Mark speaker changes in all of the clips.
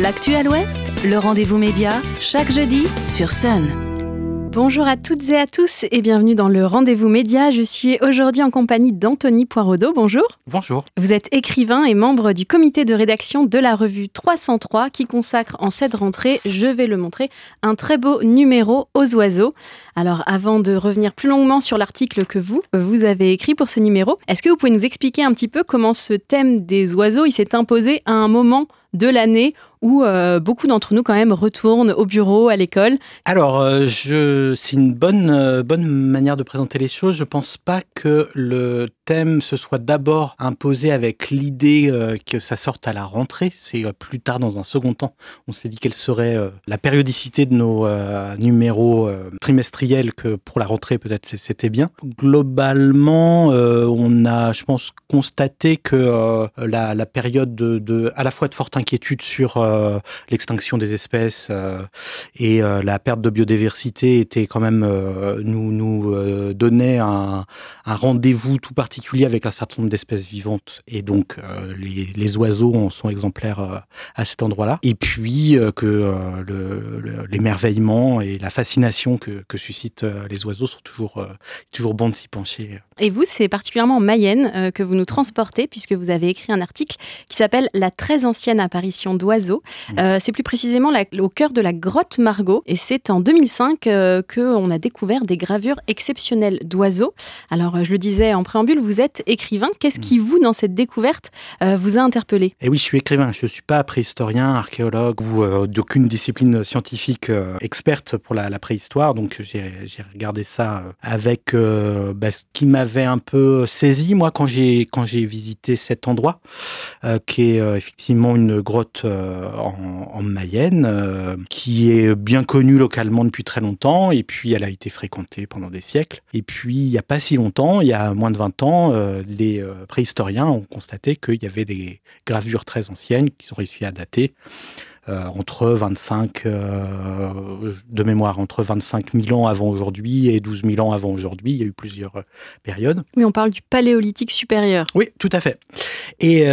Speaker 1: L'actu à l'Ouest, le rendez-vous média, chaque jeudi sur Sun.
Speaker 2: Bonjour à toutes et à tous et bienvenue dans le Rendez-vous Média. Je suis aujourd'hui en compagnie d'Anthony Poirodeau. Bonjour.
Speaker 3: Bonjour.
Speaker 2: Vous êtes écrivain et membre du comité de rédaction de la revue 303 qui consacre en cette rentrée, je vais le montrer, un très beau numéro aux oiseaux. Alors avant de revenir plus longuement sur l'article que vous, vous avez écrit pour ce numéro, est-ce que vous pouvez nous expliquer un petit peu comment ce thème des oiseaux il s'est imposé à un moment de l'année où euh, beaucoup d'entre nous quand même retournent au bureau, à l'école.
Speaker 3: Alors, euh, c'est une bonne, euh, bonne manière de présenter les choses. Je pense pas que le thème se soit d'abord imposé avec l'idée que ça sorte à la rentrée. C'est plus tard, dans un second temps, on s'est dit quelle serait la périodicité de nos numéros trimestriels que pour la rentrée, peut-être c'était bien. Globalement, on a, je pense, constaté que la, période de, de, à la fois de forte inquiétude sur euh, l'extinction des espèces euh, et euh, la perte de biodiversité était quand même nous nous donnait un, un rendez-vous tout particulier avec un certain nombre d'espèces vivantes et donc les, les, oiseaux en sont exemplaires à cet endroit-là. Et puis que l'émerveillement et la fascination que, que suscitent les oiseaux sont toujours toujours bon de s'y pencher.
Speaker 2: Et vous, c'est particulièrement en Mayenne que vous nous transportez puisque vous avez écrit un article qui s'appelle La très ancienne apparition d'oiseaux Mmh. Euh, c'est plus précisément au cœur de la grotte Margot. Et c'est en 2005 euh, qu'on a découvert des gravures exceptionnelles d'oiseaux. Alors, euh, je le disais en préambule, vous êtes écrivain. Qu'est-ce qui, mmh. vous, dans cette découverte, vous a interpellé?
Speaker 3: Eh oui, je suis écrivain. Je ne suis pas préhistorien, archéologue ou d'aucune discipline scientifique experte pour la, préhistoire. Donc, j'ai regardé ça avec bah, ce qui m'avait un peu saisi, moi, quand j'ai visité cet endroit, qui est effectivement une grotte en, Mayenne, euh, qui est bien connue localement depuis très longtemps, et puis elle a été fréquentée pendant des siècles. Et puis, il n'y a pas si longtemps, il y a moins de 20 ans, euh, les euh, préhistoriens ont constaté qu'il y avait des gravures très anciennes qu'ils ont réussi à dater. Euh, entre 25, euh, de mémoire, entre 25 000 ans avant aujourd'hui et 12 000 ans avant aujourd'hui. Il y a eu plusieurs euh, périodes.
Speaker 2: Oui, on parle du paléolithique supérieur.
Speaker 3: Oui, tout à fait. Et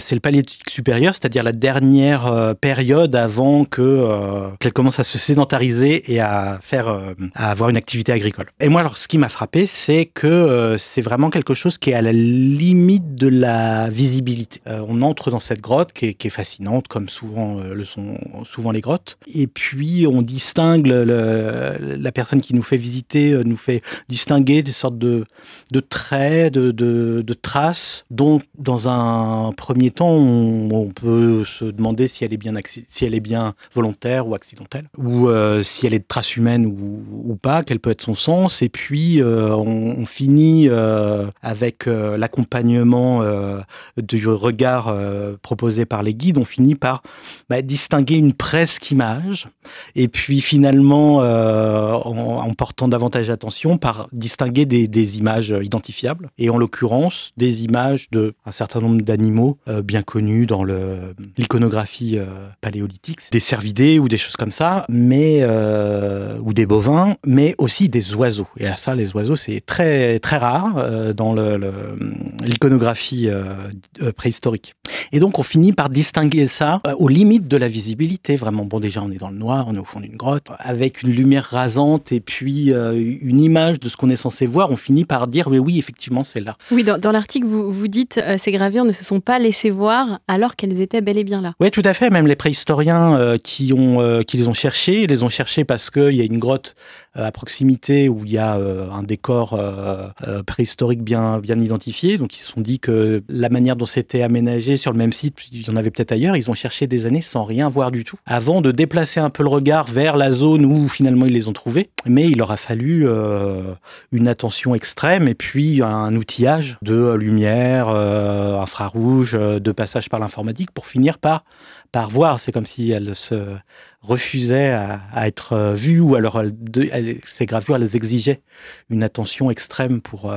Speaker 3: c'est le paléolithique supérieur, c'est-à-dire la dernière période avant que qu'elle commence à se sédentariser et à faire, à avoir une activité agricole. Et moi, alors, ce qui m'a frappé, c'est que c'est vraiment quelque chose qui est à la limite de la visibilité. on entre dans cette grotte qui est, qui est fascinante, comme souvent le sont souvent les grottes. Et puis, on distingue, la personne qui nous fait visiter euh, nous fait distinguer des sortes de, de traits, de, de, traces, dont dans un premier temps, on, peut se demander si elle est bien, si elle est bien volontaire ou accidentelle, ou euh, si elle est de trace humaine ou, pas, quel peut être son sens. Et puis, euh, on, finit avec l'accompagnement du regard proposé par les guides, on finit par bah, distinguer une presque image, et puis finalement, euh, en, portant davantage attention, par distinguer des, images identifiables, et en l'occurrence, des images de certain nombre d'animaux euh, bien connus dans l'iconographie euh, paléolithique, des cervidés ou des choses comme ça, mais ou des bovins, mais aussi des oiseaux. Et à ça, les oiseaux, c'est très très rare dans l'iconographie préhistorique. Et donc, on finit par distinguer ça aux limites de la visibilité, vraiment. Bon, déjà, on est dans le noir, on est au fond d'une grotte, avec une lumière rasante et puis euh, une image de ce qu'on est censé voir, on finit par dire, mais oui, effectivement, c'est là.
Speaker 2: Oui, dans, l'article, vous, vous dites, euh, ces gravures ne se sont pas laissées voir alors qu'elles étaient bel et bien là.
Speaker 3: Oui, tout à fait. Même les préhistoriens euh, qui, ont, qui les ont cherchées, les ont cherchées parce qu'il y a une grotte à proximité où il y a un décor préhistorique bien, bien identifié. Donc, ils se sont dit que la manière dont c'était aménagé sur le même site, il y en avait peut-être ailleurs, ils ont cherché des années sans rien voir du tout, avant de déplacer un peu le regard vers la zone où finalement ils les ont trouvés. Mais il leur a fallu euh, une attention extrême et puis un outillage de lumière, euh, infrarouge, euh, de passage par l'informatique pour finir par, par voir. C'est comme si elles se refusaient à, être vues ou alors ces gravures, elles exigeaient une attention extrême pour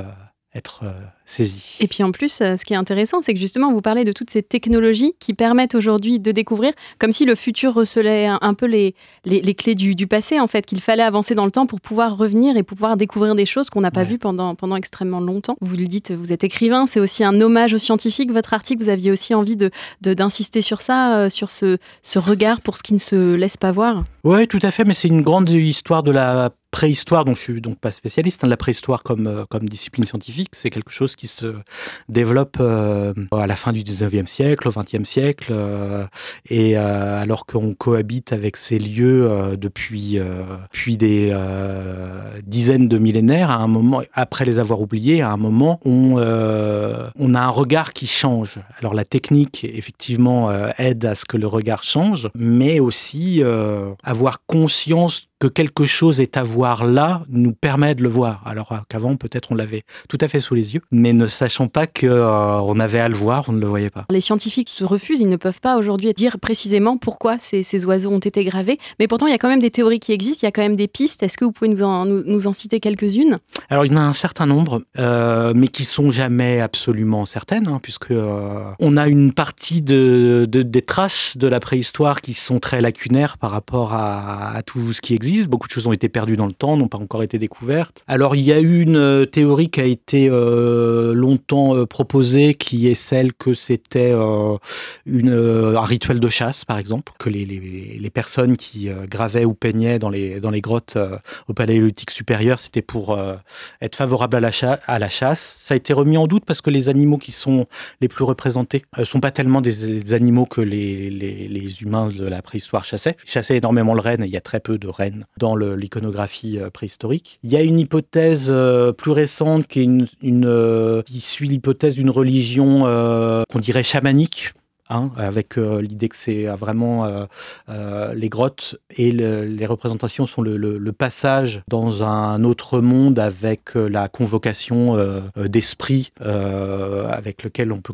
Speaker 3: être saisi.
Speaker 2: Et puis en plus, euh, ce qui est intéressant, c'est que justement, vous parlez de toutes ces technologies qui permettent aujourd'hui de découvrir, comme si le futur recelait un, peu les, les, clés du, du, passé, en fait, qu'il fallait avancer dans le temps pour pouvoir revenir et pouvoir découvrir des choses qu'on n'a pas vues pendant, pendant extrêmement longtemps. Vous le dites, vous êtes écrivain, c'est aussi un hommage aux scientifiques. Votre article, vous aviez aussi envie d'insister de, d'insister sur ça, euh, sur ce, ce regard pour ce qui ne se laisse pas voir.
Speaker 3: Oui, tout à fait, mais c'est une grande histoire de la préhistoire, donc je suis donc pas spécialiste, hein, la préhistoire comme, euh, comme discipline scientifique, c'est quelque chose qui se développe euh, à la fin du 19e siècle, au 20e siècle, euh, et alors qu'on cohabite avec ces lieux depuis, depuis des dizaines de millénaires, à un moment, après les avoir oubliés, à un moment, on, on a un regard qui change. Alors la technique, effectivement, aide à ce que le regard change, mais aussi avoir conscience que quelque chose est à voir là nous permet de le voir. Alors euh, qu'avant, peut-être on l'avait tout à fait sous les yeux, mais ne sachant pas qu'on euh, avait à le voir, on ne le voyait pas.
Speaker 2: Les scientifiques se refusent, ils ne peuvent pas aujourd'hui dire précisément pourquoi ces, oiseaux ont été gravés, mais pourtant il y a quand même des théories qui existent, il y a quand même des pistes. Est-ce que vous pouvez nous en, nous, en citer quelques-unes?
Speaker 3: Alors il y en a un certain nombre, euh, mais qui sont jamais absolument certaines, hein, puisque on a une partie de, des traces de la préhistoire qui sont très lacunaires par rapport à, à tout ce qui existe Beaucoup de choses ont été perdues dans le temps, n'ont pas encore été découvertes. Alors, il y a une euh, théorie qui a été euh, longtemps euh, proposée, qui est celle que c'était un rituel de chasse, par exemple, que les, personnes qui gravaient ou peignaient dans les, dans les grottes au paléolithique supérieur, c'était pour être favorable à la, chasse. Ça a été remis en doute parce que les animaux qui sont les plus représentés ne sont pas tellement des, des animaux que les, les, humains de la préhistoire chassaient. Ils chassaient énormément le renne, et il y a très peu de rennes dans l'iconographie euh, préhistorique. Il y a une hypothèse euh, plus récente qui, est euh, qui suit l'hypothèse d'une religion qu'on dirait chamanique, Hein, avec euh, l'idée que c'est euh, vraiment euh, les grottes et les représentations sont le, passage dans un autre monde avec la convocation d'esprit avec lequel on peut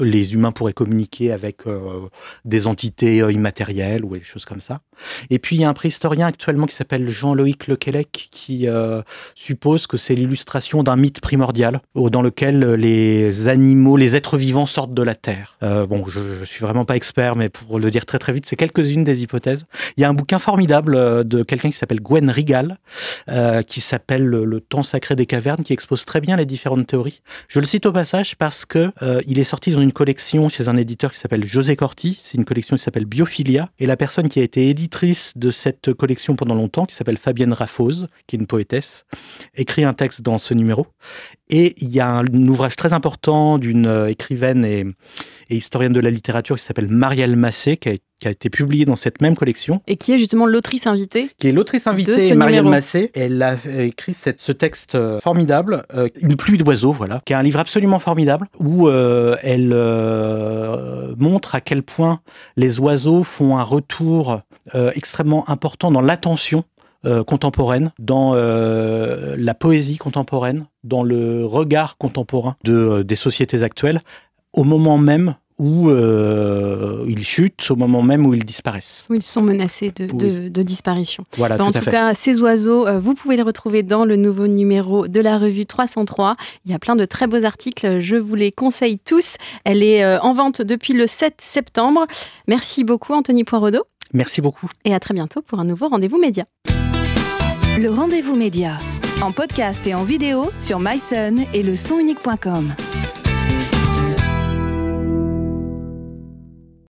Speaker 3: les humains pourraient communiquer avec des entités immatérielles ou des choses comme ça. Et puis il y a un préhistorien actuellement qui s'appelle Jean-Loïc Lequelec qui suppose que c'est l'illustration d'un mythe primordial dans lequel les animaux, les êtres vivants sortent de la terre. bon, je, je suis vraiment pas expert, mais pour le dire très très vite, c'est quelques-unes des hypothèses. Il y a un bouquin formidable euh, de quelqu'un qui s'appelle Gwen Rigal, euh, qui s'appelle Le temps sacré des cavernes, qui expose très bien les différentes théories. Je le cite au passage parce que euh, il est sorti dans une collection chez un éditeur qui s'appelle José Corti. C'est une collection qui s'appelle Biophilia. Et la personne qui a été éditrice de cette collection pendant longtemps, qui s'appelle Fabienne Raffose, qui est une poétesse, écrit un texte dans ce numéro. Et il y a un, ouvrage très important d'une écrivaine et, historienne de la littérature qui s'appelle Marielle Massé, qui a, été publié dans cette même collection.
Speaker 2: Et qui est justement l'autrice invitée
Speaker 3: Qui est l'autrice invitée, Marielle Massé. Elle a écrit cette, ce texte euh, formidable, euh, Une pluie d'oiseaux, voilà, qui est un livre absolument formidable, où elle montre à quel point les oiseaux font un retour extrêmement important dans l'attention euh, contemporaine, dans euh, la poésie contemporaine, dans le regard contemporain de, euh, des sociétés actuelles, au moment même où ils chutent, au moment même où ils disparaissent.
Speaker 2: Où ils sont menacés de, de, disparition.
Speaker 3: Voilà,
Speaker 2: en
Speaker 3: tout,
Speaker 2: cas, ces oiseaux, vous pouvez les retrouver dans le nouveau numéro de la revue 303. Il y a plein de très beaux articles, je vous les conseille tous. Elle est en vente depuis le 7 septembre. Merci beaucoup Anthony Poirodeau.
Speaker 3: Merci beaucoup.
Speaker 2: Et à très bientôt pour un nouveau rendez-vous média.
Speaker 1: Le rendez-vous média, en podcast et en vidéo sur myson et le sonunique.com.